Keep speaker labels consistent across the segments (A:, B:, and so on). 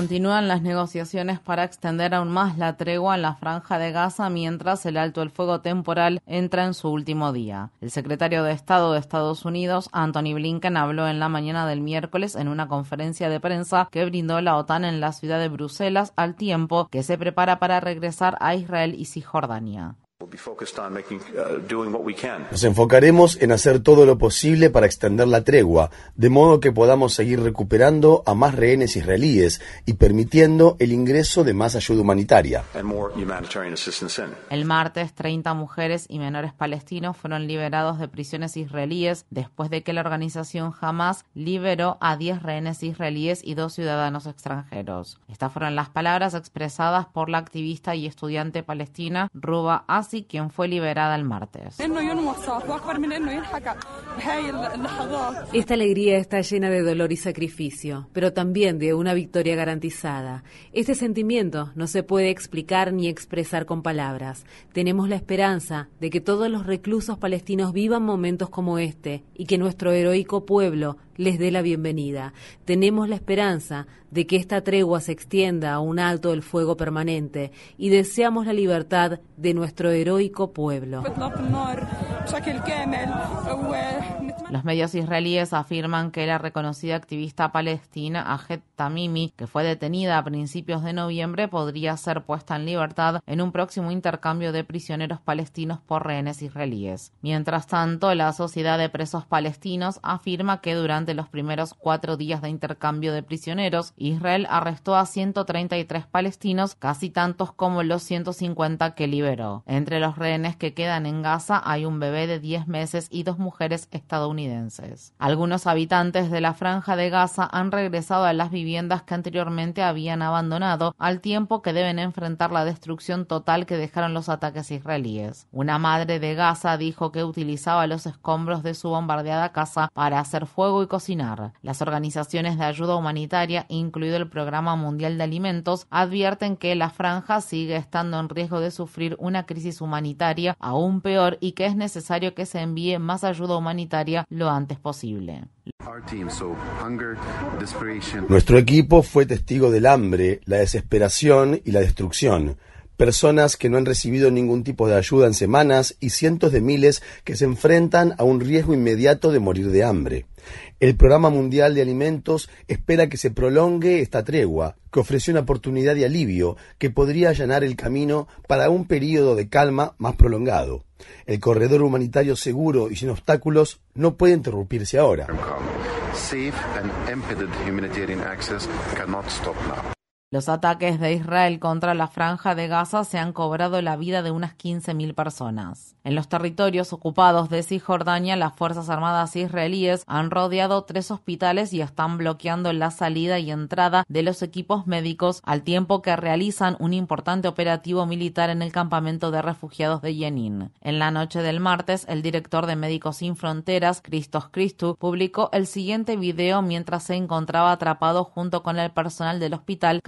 A: Continúan las negociaciones para extender aún más la tregua en la franja de Gaza mientras el alto el fuego temporal entra en su último día. El secretario de Estado de Estados Unidos, Anthony Blinken, habló en la mañana del miércoles en una conferencia de prensa que brindó la OTAN en la ciudad de Bruselas al tiempo que se prepara para regresar a Israel y Cisjordania.
B: Nos enfocaremos en hacer todo lo posible para extender la tregua, de modo que podamos seguir recuperando a más rehenes israelíes y permitiendo el ingreso de más ayuda humanitaria.
A: El martes, 30 mujeres y menores palestinos fueron liberados de prisiones israelíes después de que la organización Hamas liberó a 10 rehenes israelíes y dos ciudadanos extranjeros. Estas fueron las palabras expresadas por la activista y estudiante palestina Ruba As quien fue liberada el martes.
C: Esta alegría está llena de dolor y sacrificio, pero también de una victoria garantizada. Este sentimiento no se puede explicar ni expresar con palabras. Tenemos la esperanza de que todos los reclusos palestinos vivan momentos como este y que nuestro heroico pueblo les dé la bienvenida. Tenemos la esperanza de que esta tregua se extienda a un alto el fuego permanente y deseamos la libertad de nuestro heroico pueblo.
A: Los medios israelíes afirman que la reconocida activista palestina Ahed Tamimi, que fue detenida a principios de noviembre, podría ser puesta en libertad en un próximo intercambio de prisioneros palestinos por rehenes israelíes. Mientras tanto, la Sociedad de Presos Palestinos afirma que durante los primeros cuatro días de intercambio de prisioneros, Israel arrestó a 133 palestinos, casi tantos como los 150 que liberó. Entre los rehenes que quedan en Gaza hay un bebé de 10 meses y dos mujeres estadounidenses. Algunos habitantes de la franja de Gaza han regresado a las viviendas que anteriormente habían abandonado, al tiempo que deben enfrentar la destrucción total que dejaron los ataques israelíes. Una madre de Gaza dijo que utilizaba los escombros de su bombardeada casa para hacer fuego y cocinar. Las organizaciones de ayuda humanitaria, incluido el Programa Mundial de Alimentos, advierten que la franja sigue estando en riesgo de sufrir una crisis humanitaria aún peor y que es necesario que se envíe más ayuda humanitaria lo antes posible.
B: Nuestro equipo fue testigo del hambre, la desesperación y la destrucción. Personas que no han recibido ningún tipo de ayuda en semanas y cientos de miles que se enfrentan a un riesgo inmediato de morir de hambre. El Programa Mundial de Alimentos espera que se prolongue esta tregua, que ofreció una oportunidad de alivio que podría allanar el camino para un periodo de calma más prolongado. El corredor humanitario seguro y sin obstáculos no puede interrumpirse ahora.
A: Los ataques de Israel contra la franja de Gaza se han cobrado la vida de unas 15.000 personas. En los territorios ocupados de Cisjordania, las Fuerzas Armadas israelíes han rodeado tres hospitales y están bloqueando la salida y entrada de los equipos médicos al tiempo que realizan un importante operativo militar en el campamento de refugiados de Jenin. En la noche del martes, el director de Médicos Sin Fronteras, Christos Christou, publicó el siguiente video mientras se encontraba atrapado junto con el personal del hospital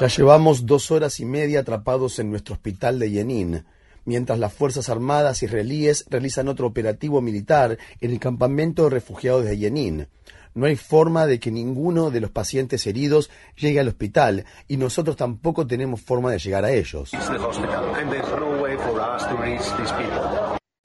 B: ya llevamos dos horas y media atrapados en nuestro hospital de Yenin, mientras las Fuerzas Armadas israelíes realizan otro operativo militar en el campamento de refugiados de Yenin. No hay forma de que ninguno de los pacientes heridos llegue al hospital y nosotros tampoco tenemos forma de llegar a ellos.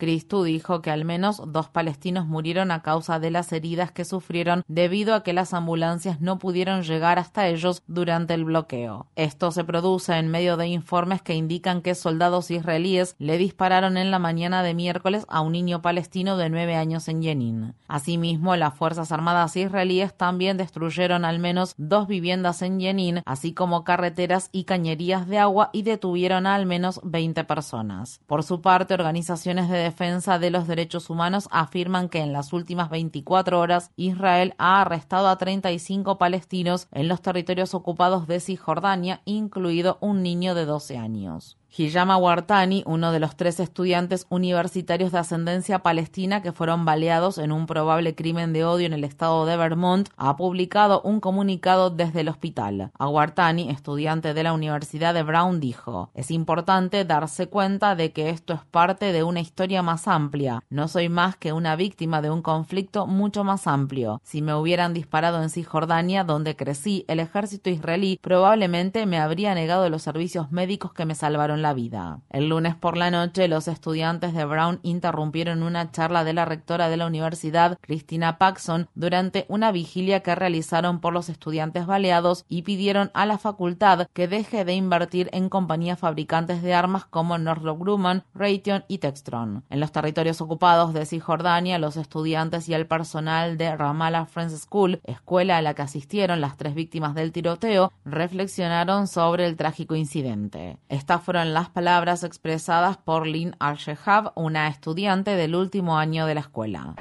A: Cristu dijo que al menos dos palestinos murieron a causa de las heridas que sufrieron debido a que las ambulancias no pudieron llegar hasta ellos durante el bloqueo. Esto se produce en medio de informes que indican que soldados israelíes le dispararon en la mañana de miércoles a un niño palestino de nueve años en Jenin. Asimismo, las Fuerzas Armadas israelíes también destruyeron al menos dos viviendas en Jenin, así como carreteras y cañerías de agua y detuvieron a al menos 20 personas. Por su parte, organizaciones de defensa de los derechos humanos afirman que en las últimas 24 horas Israel ha arrestado a 35 palestinos en los territorios ocupados de Cisjordania, incluido un niño de 12 años. Hiyama Wartani, uno de los tres estudiantes universitarios de ascendencia palestina que fueron baleados en un probable crimen de odio en el estado de Vermont, ha publicado un comunicado desde el hospital. Wartani, estudiante de la Universidad de Brown, dijo, es importante darse cuenta de que esto es parte de una historia más amplia. No soy más que una víctima de un conflicto mucho más amplio. Si me hubieran disparado en Cisjordania, donde crecí, el ejército israelí probablemente me habría negado los servicios médicos que me salvaron la vida. El lunes por la noche, los estudiantes de Brown interrumpieron una charla de la rectora de la universidad, Christina Paxson, durante una vigilia que realizaron por los estudiantes baleados y pidieron a la facultad que deje de invertir en compañías fabricantes de armas como Northrop Grumman, Raytheon y Textron. En los territorios ocupados de Cisjordania, los estudiantes y el personal de Ramallah Friends School, escuela a la que asistieron las tres víctimas del tiroteo, reflexionaron sobre el trágico incidente. Estas fueron las palabras expresadas por Lynn Arshehab, una estudiante del último año de la escuela.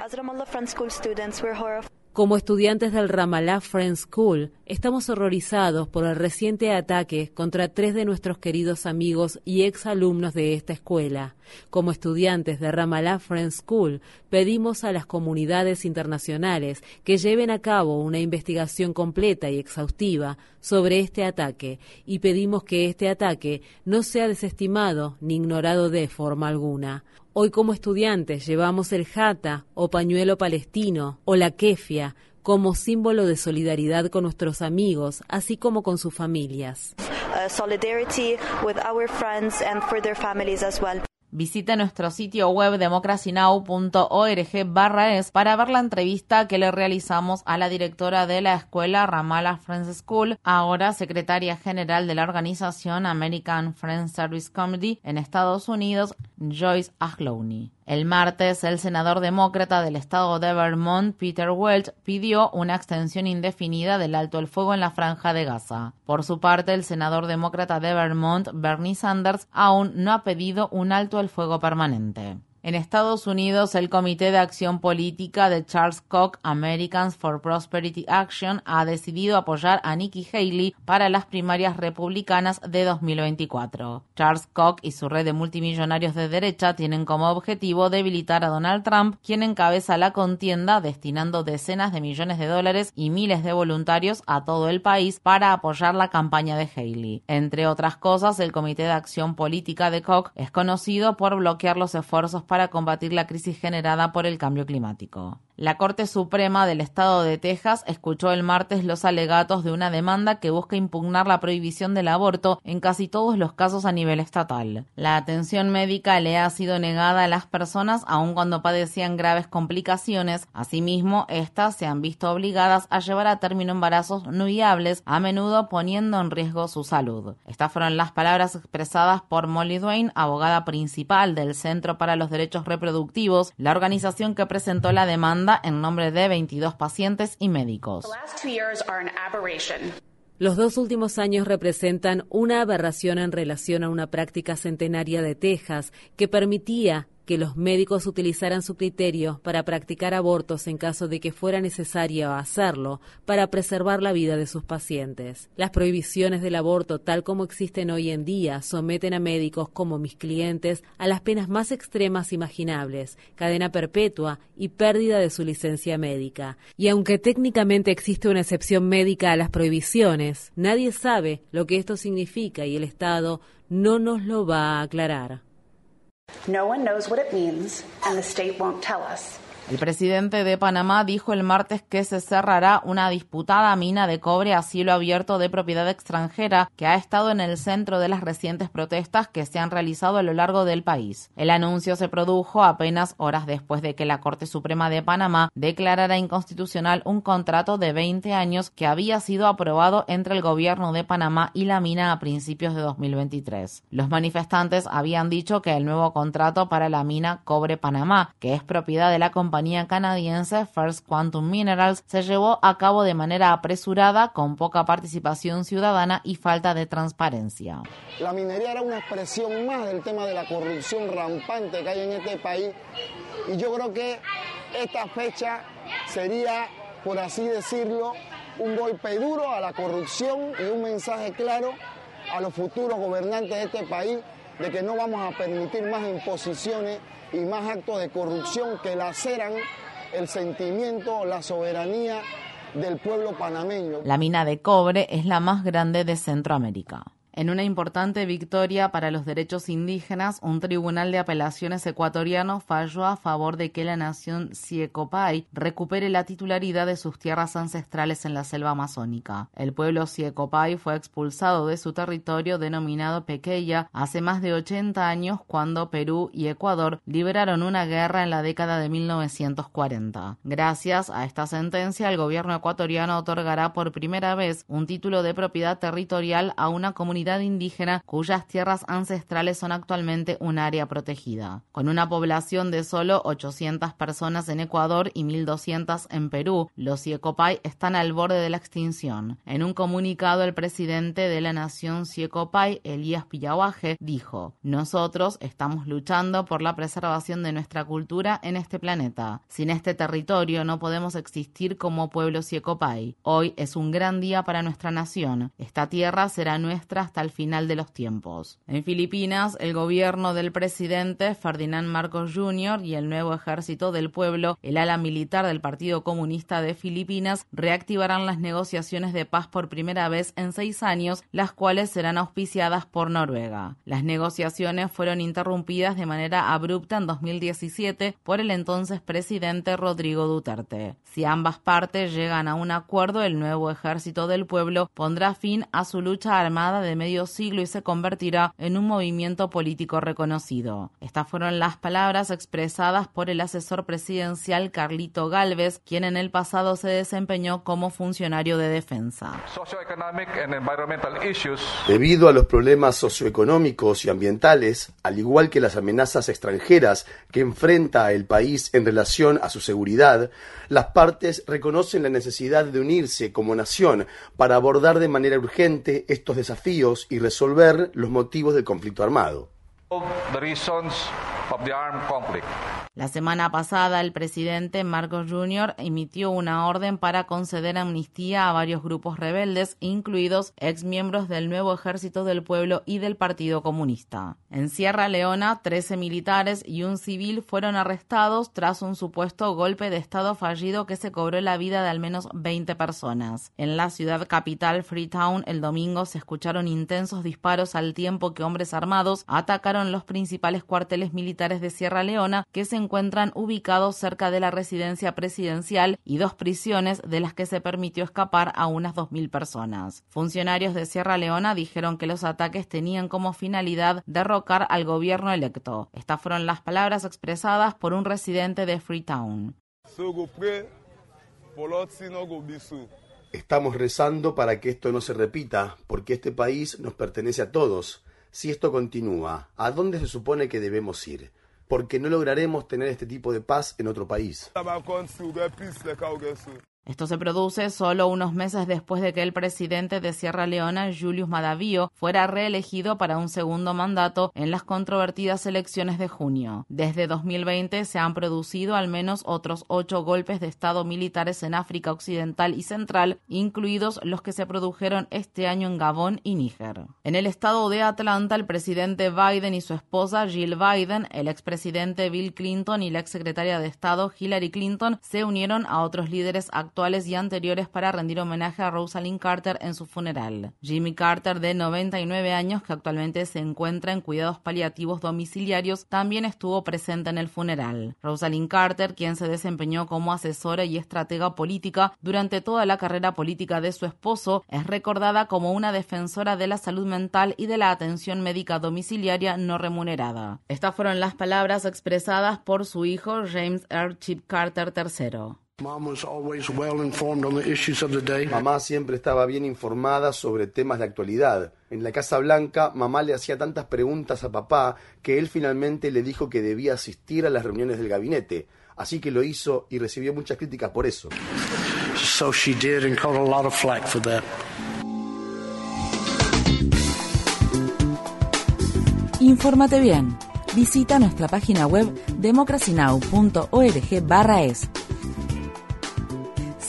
C: Como estudiantes del Ramallah Friends School, estamos horrorizados por el reciente ataque contra tres de nuestros queridos amigos y exalumnos de esta escuela. Como estudiantes de Ramallah Friends School, pedimos a las comunidades internacionales que lleven a cabo una investigación completa y exhaustiva sobre este ataque y pedimos que este ataque no sea desestimado ni ignorado de forma alguna. Hoy como estudiantes llevamos el jata o pañuelo palestino o la kefia como símbolo de solidaridad con nuestros amigos, así como con sus familias. Uh,
A: Visite nuestro sitio web democracynow.org barra es para ver la entrevista que le realizamos a la directora de la escuela Ramallah Friends School, ahora secretaria general de la organización American Friends Service Committee en Estados Unidos, Joyce Ahlowny. El martes, el senador demócrata del estado de Vermont, Peter Welch, pidió una extensión indefinida del alto el fuego en la franja de Gaza. Por su parte, el senador demócrata de Vermont, Bernie Sanders, aún no ha pedido un alto el fuego permanente. En Estados Unidos, el Comité de Acción Política de Charles Koch Americans for Prosperity Action ha decidido apoyar a Nikki Haley para las primarias republicanas de 2024. Charles Koch y su red de multimillonarios de derecha tienen como objetivo debilitar a Donald Trump, quien encabeza la contienda destinando decenas de millones de dólares y miles de voluntarios a todo el país para apoyar la campaña de Haley. Entre otras cosas, el Comité de Acción Política de Koch es conocido por bloquear los esfuerzos para combatir la crisis generada por el cambio climático. La Corte Suprema del Estado de Texas escuchó el martes los alegatos de una demanda que busca impugnar la prohibición del aborto en casi todos los casos a nivel estatal. La atención médica le ha sido negada a las personas aun cuando padecían graves complicaciones. Asimismo, estas se han visto obligadas a llevar a término embarazos no viables, a menudo poniendo en riesgo su salud. Estas fueron las palabras expresadas por Molly Dwayne, abogada principal del Centro para los Derechos Reproductivos, la organización que presentó la demanda en nombre de 22 pacientes y médicos.
C: Los dos últimos años representan una aberración en relación a una práctica centenaria de Texas que permitía que los médicos utilizaran su criterio para practicar abortos en caso de que fuera necesario hacerlo para preservar la vida de sus pacientes. Las prohibiciones del aborto tal como existen hoy en día someten a médicos como mis clientes a las penas más extremas imaginables, cadena perpetua y pérdida de su licencia médica. Y aunque técnicamente existe una excepción médica a las prohibiciones, nadie sabe lo que esto significa y el Estado no nos lo va a aclarar. No one knows what it means, and the state won't tell us.
A: El presidente de Panamá dijo el martes que se cerrará una disputada mina de cobre a cielo abierto de propiedad extranjera que ha estado en el centro de las recientes protestas que se han realizado a lo largo del país. El anuncio se produjo apenas horas después de que la Corte Suprema de Panamá declarara inconstitucional un contrato de 20 años que había sido aprobado entre el gobierno de Panamá y la mina a principios de 2023. Los manifestantes habían dicho que el nuevo contrato para la mina Cobre Panamá, que es propiedad de la compañía canadiense First Quantum Minerals se llevó a cabo de manera apresurada, con poca participación ciudadana y falta de transparencia.
D: La minería era una expresión más del tema de la corrupción rampante que hay en este país y yo creo que esta fecha sería, por así decirlo, un golpe duro a la corrupción y un mensaje claro a los futuros gobernantes de este país de que no vamos a permitir más imposiciones y más actos de corrupción que laceran el sentimiento, la soberanía del pueblo panameño.
A: La mina de cobre es la más grande de Centroamérica. En una importante victoria para los derechos indígenas, un tribunal de apelaciones ecuatoriano falló a favor de que la nación Siecopay recupere la titularidad de sus tierras ancestrales en la selva amazónica. El pueblo Siecopay fue expulsado de su territorio denominado Pequeya hace más de 80 años cuando Perú y Ecuador liberaron una guerra en la década de 1940. Gracias a esta sentencia, el gobierno ecuatoriano otorgará por primera vez un título de propiedad territorial a una comunidad indígena cuyas tierras ancestrales son actualmente un área protegida. Con una población de solo 800 personas en Ecuador y 1.200 en Perú, los Siecopay están al borde de la extinción. En un comunicado, el presidente de la nación Siecopay, Elías Pillahuaje, dijo: Nosotros estamos luchando por la preservación de nuestra cultura en este planeta. Sin este territorio no podemos existir como pueblo Siecopay. Hoy es un gran día para nuestra nación. Esta tierra será nuestra hasta el final de los tiempos. En Filipinas, el gobierno del presidente Ferdinand Marcos Jr. y el nuevo ejército del pueblo, el ala militar del Partido Comunista de Filipinas, reactivarán las negociaciones de paz por primera vez en seis años, las cuales serán auspiciadas por Noruega. Las negociaciones fueron interrumpidas de manera abrupta en 2017 por el entonces presidente Rodrigo Duterte. Si ambas partes llegan a un acuerdo, el nuevo ejército del pueblo pondrá fin a su lucha armada de medio siglo y se convertirá en un movimiento político reconocido. Estas fueron las palabras expresadas por el asesor presidencial Carlito Galvez, quien en el pasado se desempeñó como funcionario de defensa.
B: Debido a los problemas socioeconómicos y ambientales, al igual que las amenazas extranjeras que enfrenta el país en relación a su seguridad, las partes reconocen la necesidad de unirse como nación para abordar de manera urgente estos desafíos y resolver los motivos del conflicto armado.
A: La semana pasada, el presidente Marcos Jr. emitió una orden para conceder amnistía a varios grupos rebeldes, incluidos exmiembros del nuevo Ejército del Pueblo y del Partido Comunista. En Sierra Leona, 13 militares y un civil fueron arrestados tras un supuesto golpe de Estado fallido que se cobró la vida de al menos 20 personas. En la ciudad capital Freetown, el domingo se escucharon intensos disparos al tiempo que hombres armados atacaron los principales cuarteles militares de Sierra Leona que se encuentran ubicados cerca de la residencia presidencial y dos prisiones de las que se permitió escapar a unas 2.000 personas. Funcionarios de Sierra Leona dijeron que los ataques tenían como finalidad derrocar al gobierno electo. Estas fueron las palabras expresadas por un residente de Freetown.
B: Estamos rezando para que esto no se repita, porque este país nos pertenece a todos. Si esto continúa, ¿a dónde se supone que debemos ir? Porque no lograremos tener este tipo de paz en otro país.
A: Esto se produce solo unos meses después de que el presidente de Sierra Leona, Julius Madavío, fuera reelegido para un segundo mandato en las controvertidas elecciones de junio. Desde 2020 se han producido al menos otros ocho golpes de Estado militares en África Occidental y Central, incluidos los que se produjeron este año en Gabón y Níger. En el estado de Atlanta, el presidente Biden y su esposa Jill Biden, el expresidente Bill Clinton y la exsecretaria de Estado Hillary Clinton se unieron a otros líderes actuales y anteriores para rendir homenaje a Rosalind Carter en su funeral. Jimmy Carter, de 99 años, que actualmente se encuentra en cuidados paliativos domiciliarios, también estuvo presente en el funeral. Rosalind Carter, quien se desempeñó como asesora y estratega política durante toda la carrera política de su esposo, es recordada como una defensora de la salud mental y de la atención médica domiciliaria no remunerada. Estas fueron las palabras expresadas por su hijo James R. Chip Carter III.
B: Mamá siempre estaba bien informada sobre temas de actualidad. En la Casa Blanca, mamá le hacía tantas preguntas a papá que él finalmente le dijo que debía asistir a las reuniones del gabinete. Así que lo hizo y recibió muchas críticas por eso. So she did and caught a lot of flack for that.
E: Infórmate bien. Visita nuestra página web democracynow.org/es.